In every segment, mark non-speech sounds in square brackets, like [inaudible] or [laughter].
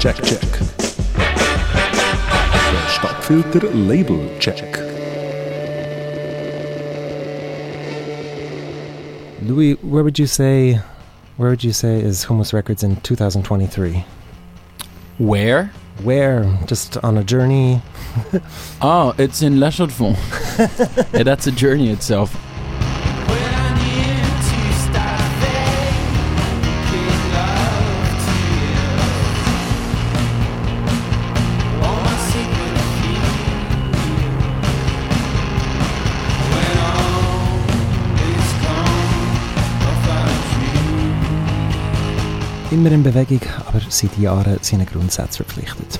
Check, check. Der Stadtfilter Label Check. Louis, where would you say, where would you say is Hummus Records in 2023? Where? Where? Just on a journey? [laughs] Oh, it's in La Chaux-de-Fonds. [laughs] yeah, that's a journey itself. Immer in Bewegung, aber seit Jahren seinen Grundsätzen verpflichtet.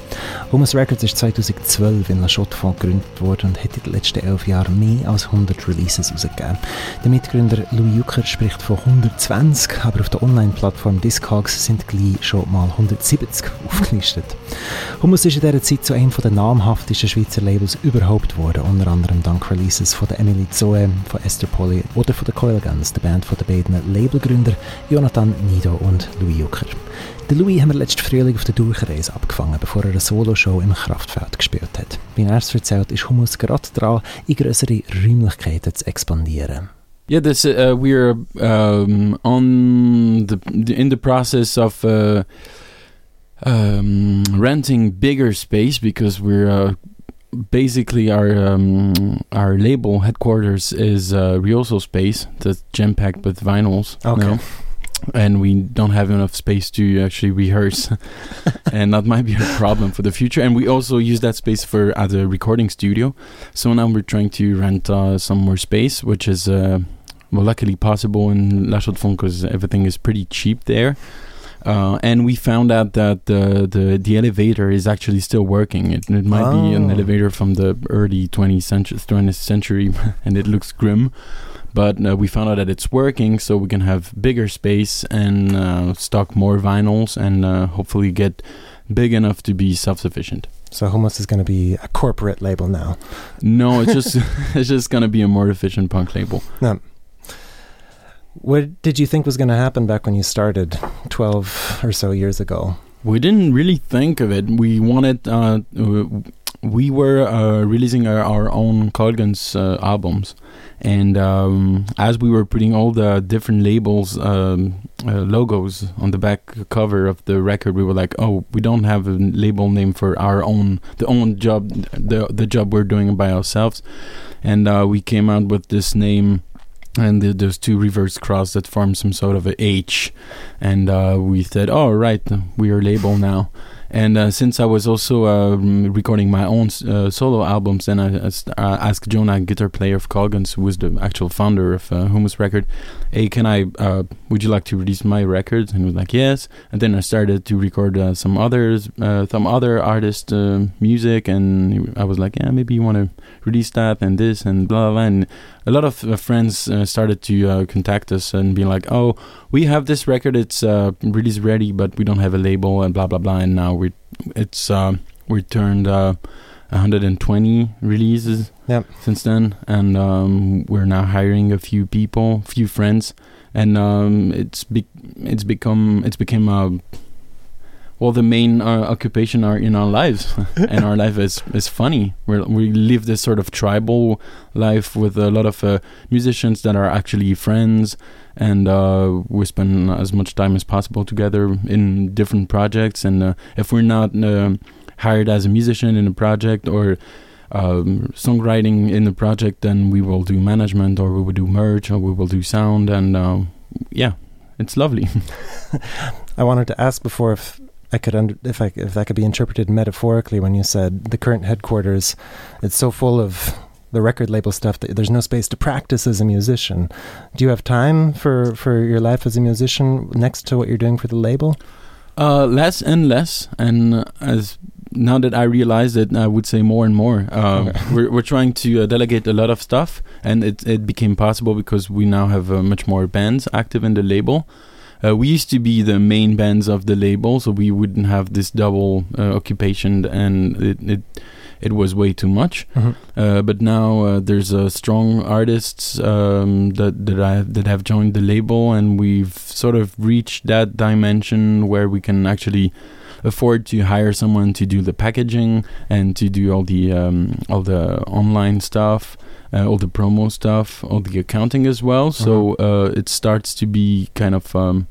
Hummus Records ist 2012 in La Chaux-de-Fonds gegründet worden und hat in den letzten elf Jahren mehr als 100 Releases herausgegeben. Der Mitgründer Louis Jucker spricht von 120, aber auf der Online-Plattform Discogs sind gleich schon mal 170 aufgelistet. Hummus ist in dieser Zeit zu einem der namhaftesten Schweizer Labels überhaupt geworden, unter anderem dank Releases von der Emily Zoe, von Esther Polly oder von der Coil Guns, der Band den beiden Labelgründer Jonathan Nido und Louis Jucker. Den Louis haben wir letzten Frühling auf der Durchreise abgefangen, bevor er eine Soloshow im Kraftfeld gespielt hat. Wie er es erzählt, ist Hummus gerade dran, in größere Räumlichkeiten zu expandieren. Yeah, this uh, we're um, on the, the in the process of uh, um, renting bigger space because we're uh, basically our um, our label headquarters is uh, Rioso space that's jam packed with vinyls. Okay. now. And we don't have enough space to actually rehearse, [laughs] and that might be a problem for the future. And we also use that space for as a recording studio. So now we're trying to rent uh, some more space, which is uh, well, luckily possible in La Chaux-de-Fonds because everything is pretty cheap there. Uh, and we found out that the, the the elevator is actually still working. It, it might be an Oh. elevator from the early 20th century, 20th [laughs] century and it looks grim. But uh, we found out that it's working, so we can have bigger space and uh, stock more vinyls and uh, hopefully get big enough to be self-sufficient. So Hummus is going to be a corporate label now. No, it's [laughs] just [laughs] it's just gonna be a more efficient punk label. no. What did you think was going to happen back when you started 12 or so years ago? We didn't really think of it. We wanted. We were uh, releasing our, our own Coilguns uh, albums, and um, as we were putting all the different labels um, uh, logos on the back cover of the record, we were like, "Oh, we don't have a label name for our own the own job the the job we're doing by ourselves," and uh, we came out with this name. And the, those two reverse cross that form some sort of a H, and uh, we said, "Oh, right, we are label now." And uh, since I was also um, recording my own uh, solo albums, then I, I asked Jonah, guitar player of Coilguns, who was the actual founder of uh, Hummus Record, "Hey, can I? Uh, would you like to release my records?" And he was like, "Yes." And then I started to record uh, some others, uh, some other artist music, and I was like, "Yeah, maybe you want to release that and this and blah blah." blah. And a lot of uh, friends uh, started to uh, contact us and be like, "Oh, we have this record; it's uh, release ready, but we don't have a label and blah blah blah." And now we, it's uh, we turned uh, 120 releases Yep. since then, and um, we're now hiring a few people, few friends, and um, it's be- it's become it's become a well the main uh, occupation are in our lives, [laughs] and our life is is funny. We we live this sort of tribal life with a lot of uh, musicians that are actually friends, and uh, we spend as much time as possible together in different projects. And uh, if we're not uh, hired as a musician in a project or um, songwriting in the project, then we will do management or we will do merch or we will do sound, and uh, yeah, it's lovely. [laughs] I wanted to ask before if I could under, if I if that could be interpreted metaphorically when you said the current headquarters it's so full of the record label stuff that there's no space to practice as a musician. Do you have time for for your life as a musician next to what you're doing for the label? Uh, less and less, and uh, as now that I realize it, I would say more and more. Um, Okay. [laughs] we're we're trying to uh, delegate a lot of stuff, and it it became possible because we now have uh, much more bands active in the label. Uh, we used to be the main bands of the label, so we wouldn't have this double uh, occupation, and it, it it was way too much. Uh, but now uh, there's uh, strong artists um, that that I that have joined the label, and we've sort of reached that dimension where we can actually afford to hire someone to do the packaging and to do all the um, all the online stuff, uh, all the promo stuff, all the accounting as well. So uh, it starts to be kind of um,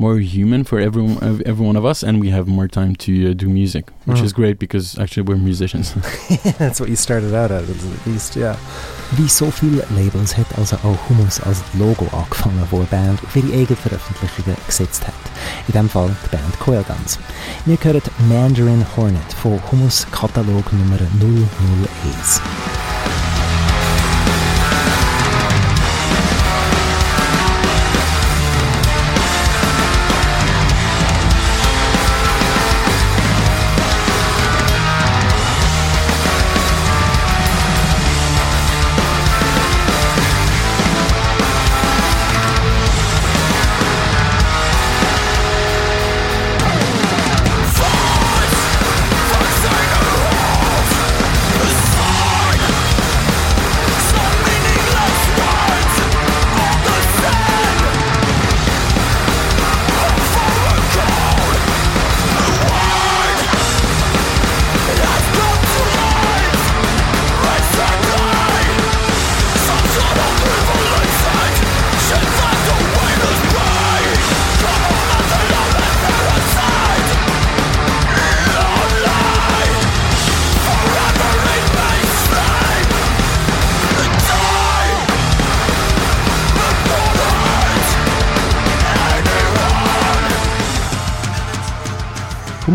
more human for everyone, every one of us, and we have more time to uh, do music, which Mhm. is great because actually we're musicians. [laughs] That's what you started out at, at least, ja. Wie so viele Labels hat also auch Hummus als Logo angefangen, wo eine Band auf ihre eigenen Veröffentlichungen gesetzt hat. In dem Fall die Band Coilguns. Wir hören Mandarin Hornet von Hummus Katalog Nummer 001.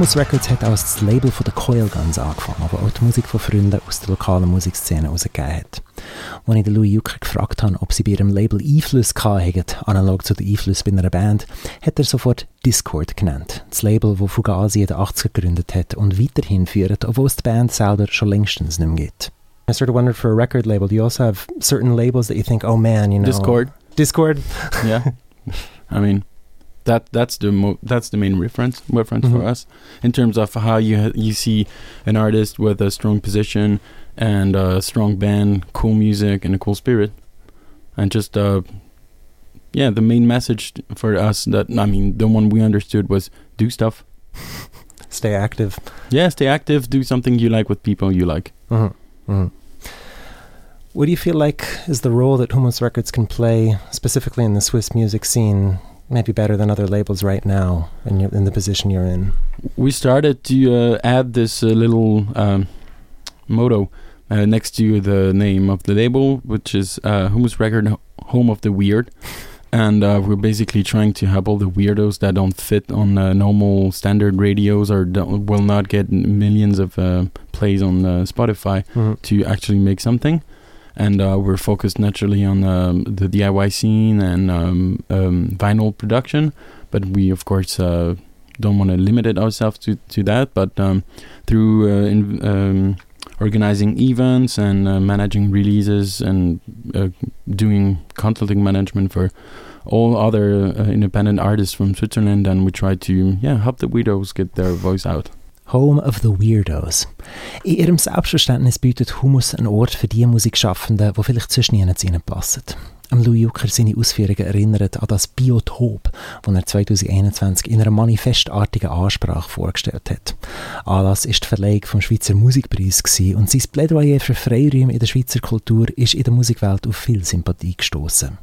Humus Records hat als das Label von den Coil Guns angefangen, aber auch die Musik von Freunden aus der lokalen Musikszene herausgegeben hat. Als ich den Louis Jucker gefragt habe, ob sie bei ihrem Label Einfluss hatten, analog zu den Einfluss bei einer Band, hat er sofort Discord genannt. Das Label, das Fugazi in den 80er gegründet hat und weiterhin führt, obwohl es die Band selber schon längstens nicht mehr gibt. I sort of wondered for a record label, do you also have certain labels that you think, oh man, you know... Discord, Discord? yeah. [laughs] I mean, that that's the mo- that's the main reference reference for Mhm. us in terms of how you ha- you see an artist with a strong position and a strong band, cool music, and a cool spirit, and just uh, yeah, the main message for us that I mean, the one we understood was do stuff. [laughs] Stay active. Yeah, stay active, do something you like with people you like. Mhm, mhm. What do you feel like is the role that Hummus Records can play, specifically in the Swiss music scene, maybe better than other labels right now, in, your, in the position you're in? we started to uh, add this uh, little um, motto uh, next to the name of the label, which is uh, Hummus Record Home of the Weird. And uh, we're basically trying to help all the weirdos that don't fit on uh, normal standard radios or will not get millions of uh, plays on uh, Spotify to actually make something. And uh, we're focused naturally on um, the DIY scene and um, um, vinyl production, but we of course uh, don't want to limit it ourselves to, to that. But um, through uh, in, um, organizing events and uh, managing releases and uh, doing consulting management for all other uh, independent artists from Switzerland, and we try to yeah help the widows get their voice out. Home of the Weirdos. In ihrem Selbstverständnis bietet Humus einen Ort für die Musikschaffenden, die vielleicht sonst nie zu ihnen passen. Am Louis Jucker seine Ausführungen erinnert an das Biotop, das er 2021 in einer manifestartigen Ansprache vorgestellt hat. Anlass ist die Verleihung vom Schweizer Musikpreis gewesen und sein Plädoyer für Freiräume in der Schweizer Kultur ist in der Musikwelt auf viel Sympathie gestoßen.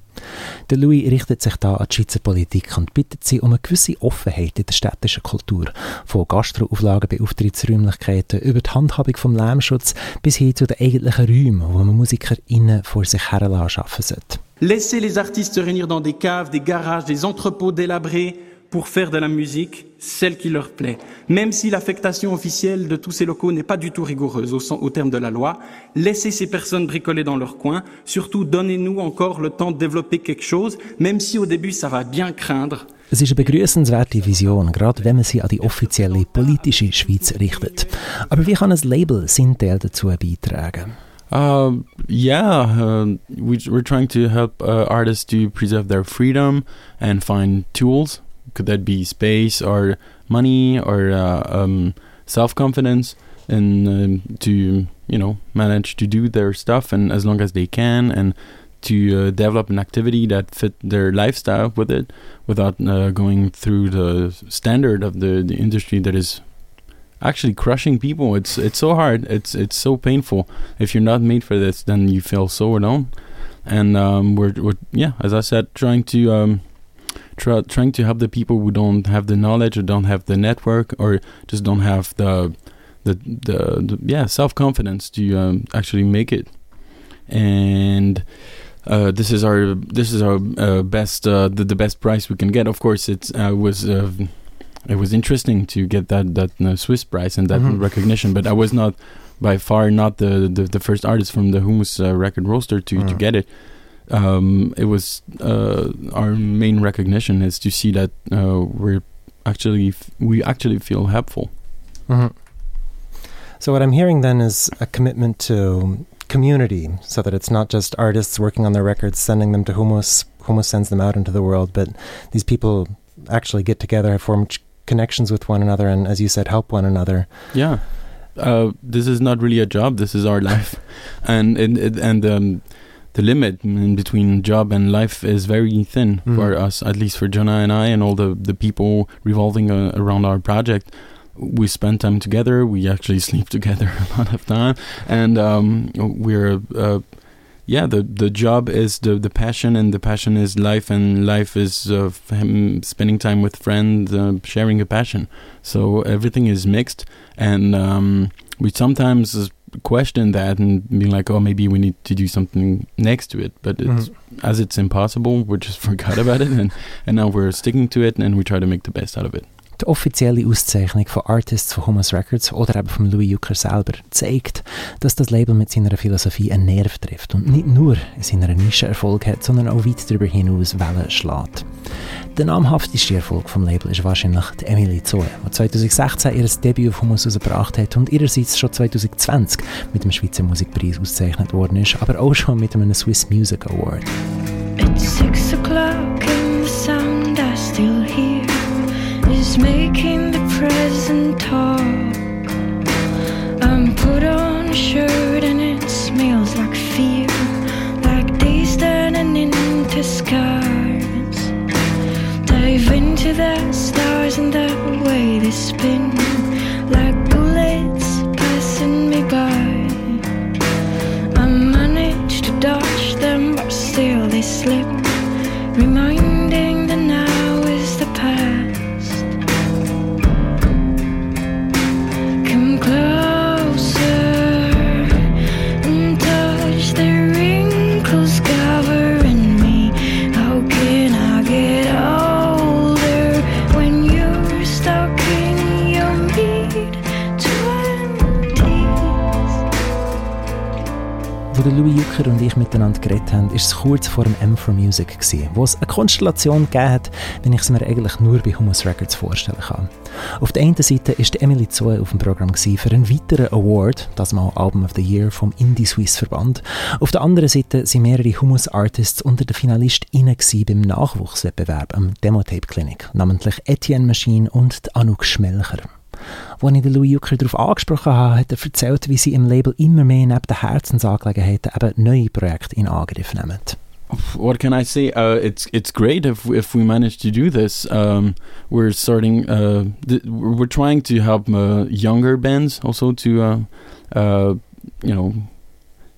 Der Louis richtet sich da an die Schweizer Politik und bittet sie um eine gewisse Offenheit in der städtischen Kultur, von Gastroauflagen bei Auftrittsräumlichkeiten über die Handhabung vom Lärmschutz bis hin zu den eigentlichen Räumen, wo man MusikerInnen vor sich herlassen arbeiten sollte. Laissez les artistes réunir dans des caves, des garages, des entrepôts délabrés pour faire de la musique, celle qui leur plaît. Même si l'affectation officielle de tous ces locaux n'est pas du tout rigoureuse au, au terme de la loi, laissez ces personnes bricoler dans leur coin. Surtout, donnez-nous encore le temps de développer quelque chose, même si au début ça va bien craindre. Es ist eine begrüßenswerte Vision, gerade wenn man sie an die offizielle politische Schweiz richtet. Aber wie kann ein Label seinen Teil dazu beitragen? Uh, yeah, uh, we, we're trying to help uh, artists to preserve their freedom and find tools. Could that be space or money or uh, um, self confidence, and um, to you know manage to do their stuff and as long as they can, and to uh, develop an activity that fit their lifestyle with it, without uh, going through the standard of the, the industry that is actually crushing people. It's it's so hard. It's it's so painful. If you're not made for this, then you feel so alone. And um, we're we're yeah, as I said, trying to um, try, trying to help the people who don't have the knowledge or don't have the network or just don't have the the the, the yeah self confidence to um, actually make it. And uh, this is our this is our uh, best uh, the, the best price we can get. Of course, it uh, was uh, it was interesting to get that that uh, Swiss price and that Mhm. recognition, but I was not by far not the the, the first artist from the Hummus uh, record roster to to Mm. get it. Um, it was uh, our main recognition is to see that uh, we're actually f- we actually feel helpful. Mhm. So what I'm hearing then is a commitment to community, so that it's not just artists working on their records, sending them to Hummus, Hummus sends them out into the world, but these people actually get together, form ch- connections with one another, and as you said, help one another. Yeah, uh, this is not really a job. This is our [laughs] life, and and and, and um, the limit in between job and life is very thin Mhm. for us. At least for Jonah and I, and all the the people revolving uh, around our project. We spend time together. We actually [laughs] sleep together a lot of time, and um, we're. Uh, yeah, the the job is the the passion, and the passion is life, and life is uh, him spending time with friends, uh, sharing a passion. So everything is mixed, and um, we sometimes question that and be like, oh, maybe we need to do something next to it. But it's, Mhm. as it's impossible, we just [laughs] forgot about it, and and now we're sticking to it, and we try to make the best out of it. Die offizielle Auszeichnung von Artists von Humus Records oder eben von Louis Jucker selber zeigt, dass das Label mit seiner Philosophie einen Nerv trifft und nicht nur in seiner Nische Erfolg hat, sondern auch weit darüber hinaus Wellen schlägt. Der namhafteste Erfolg vom Label ist wahrscheinlich die Emily Zoe, die 2016 ihr Debüt auf Humus herausgebracht hat und ihrerseits schon 2020 mit dem Schweizer Musikpreis ausgezeichnet worden ist, aber auch schon mit einem Swiss Music Award. It's six o'clock making the present talk. I'm put on a shirt and it smells like fear, like days turning into scars. Dive into the stars and the way they spin, Wo der Louis Jucker und ich miteinander geredet haben, war es kurz vor dem M for Music, gewesen, wo es eine Konstellation gegeben hat, wenn ich es mir eigentlich nur bei Humus Records vorstellen kann. Auf der einen Seite die Emily Zoe auf dem Programm für einen weiteren Award, das mal Album of the Year vom Indie Swiss Verband. Auf der anderen Seite waren mehrere Humus Artists unter den FinalistInnen gewesen beim Nachwuchswettbewerb am Demotape Clinic, namentlich Etienne Machine und Anouk Schmelcher. Als ich den Louis Jucker darauf angesprochen habe, hat er erzählt, wie sie im Label immer mehr neben den Herzensangelegenheiten eben neue Projekte in Angriff nehmen. what can I say? Uh, it's it's great if if we manage to do this. Um, we're starting. Uh, th- we're trying to help uh, younger bands also to, uh, uh, you know,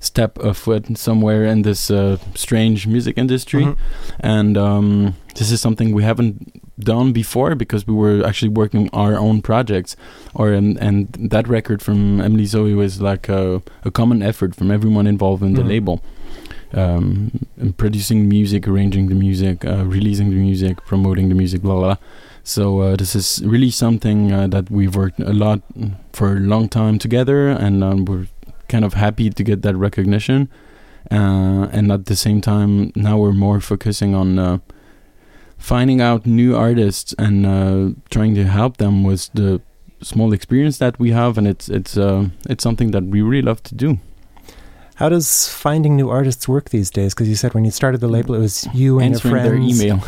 step a foot somewhere in this uh, strange music industry. Mhm. and um, this is something we haven't done before because we were actually working our own projects. Or and, and that record from Emilie Zoé was like a, a common effort from everyone involved in the Mhm. label. Um, producing music arranging the music uh, releasing the music promoting the music blah blah so uh, this is really something uh, that we've worked a lot for a long time together. And um, we're kind of happy to get that recognition. Uh, and at the same time now we're more focusing on uh, finding out new artists and uh, trying to help them with the small experience that we have and it's it's uh, it's something that we really love to do. How does finding new artists work these days? Because you said when you started the label, it was you and answering your their email.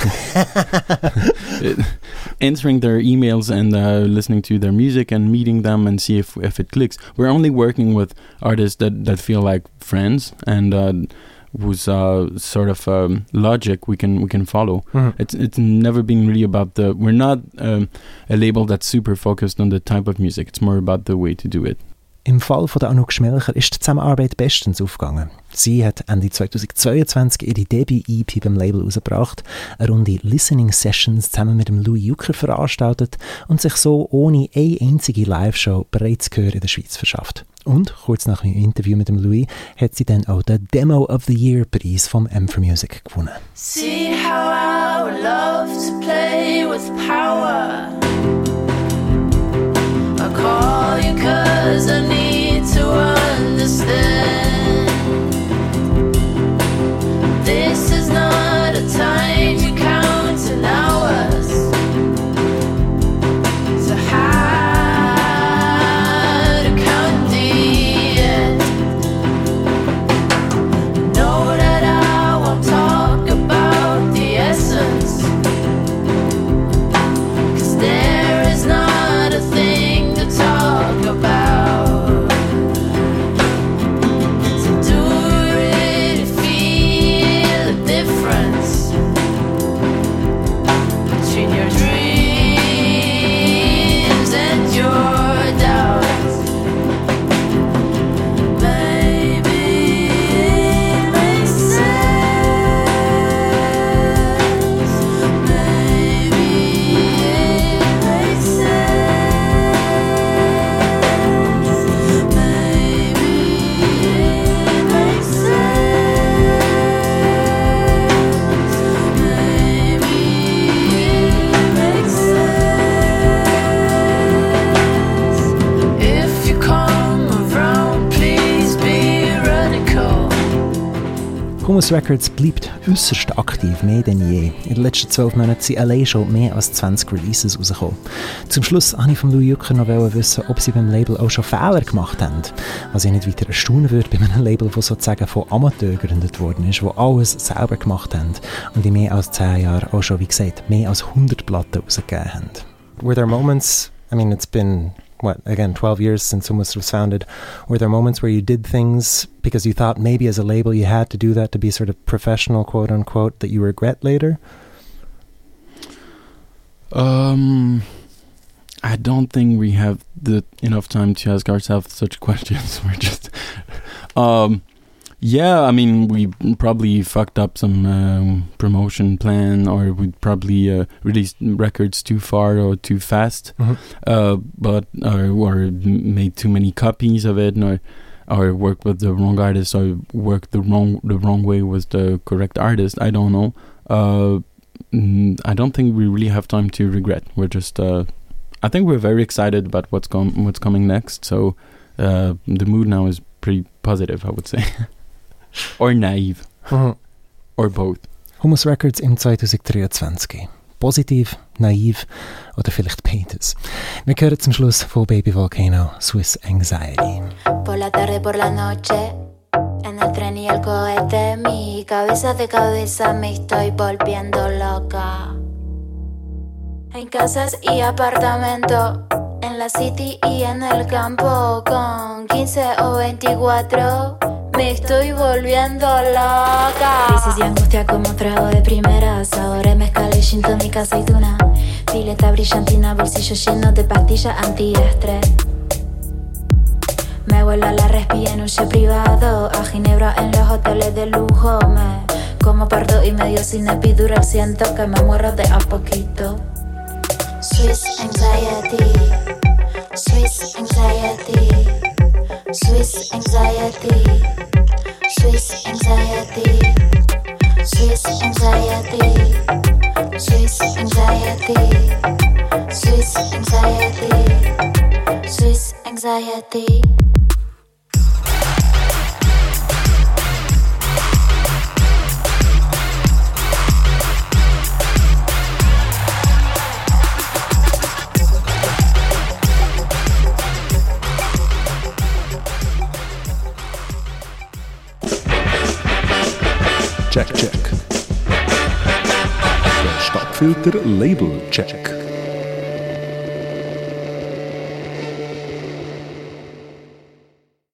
It- [laughs] [laughs] answering their emails and uh, listening to their music and meeting them and see if if it clicks. We're only working with artists that that feel like friends and whose uh, sort of um, logic we can we can follow. Mhm. It's it's never been really about the. We're not um, a label that's super focused on the type of music. It's more about the way to do it. Im Fall von der Anouk Schmelcher ist die Zusammenarbeit bestens aufgegangen. Sie hat Ende 2022 ihre Debüt-EP beim Label rausgebracht, eine Runde Listening Sessions zusammen mit dem Louis Jucker veranstaltet und sich so ohne eine einzige Live-Show bereits Gehör in der Schweiz verschafft. Und kurz nach dem Interview mit dem Louis hat sie dann auch den Demo of the Year Preis vom M for Music gewonnen. See how would love to play with power. Humus Records bleibt äußerst aktiv, mehr denn je. In den letzten zwölf Monaten sind allein schon mehr als 20 Releases rausgekommen. Zum Schluss wollte ich von Louis Jucker noch wissen, ob sie beim Label auch schon Fehler gemacht haben. Was ich nicht weiter erstaunen würde bei einem Label, das sozusagen von Amateuren gegründet worden ist, wo alles selber gemacht haben und in mehr als 10 Jahren auch schon, wie gesagt, mehr als 100 Platten rausgegeben haben. Were there moments, I mean, it's been what again 12 years since Hummus was founded were there moments where you did things because you thought maybe as a label you had to do that to be sort of professional quote unquote that you regret later Um, I don't think we have the enough time to ask ourselves such questions. [laughs] We're just, um, yeah. I mean, we probably fucked up some um, promotion plan, or we probably uh, released records too far or too fast, Mhm. uh, but or, or made too many copies of it, or or worked with the wrong artist, or worked the wrong the wrong way with the correct artist. I don't know. Uh, mm, I don't think we really have time to regret. We're just, uh, I think we're very excited about what's com- what's coming next. So uh, the mood now is pretty positive, I would say, [laughs] or naive, or both. Humus Records im 2023 positiv, naiv oder vielleicht beides? Wir hören zum Schluss von Baby Volcano Swiss Anxiety. Por la tarde, por la noche, en el tren y el cohete, mi cabeza de cabeza me estoy volviendo loca. En casas y apartamentos, en la city y en el campo, con 15 o 24, me estoy volviendo loca. Crisis y angustia como trago de primeras, ahora mezcal y gin tonic aceituna, pileta brillantina, bolsillo lleno de pastillas antiestrés. Me vuelo a la respi en un jet privado. A Ginebra en los hoteles de lujo. Me como pardo y medio sin epidural. Siento que me muero de a poquito. Swiss anxiety. Swiss anxiety Swiss anxiety. Swiss anxiety. Swiss anxiety. Swiss anxiety. Swiss anxiety. Swiss anxiety Check, check. Der Stadtfilter Label Check.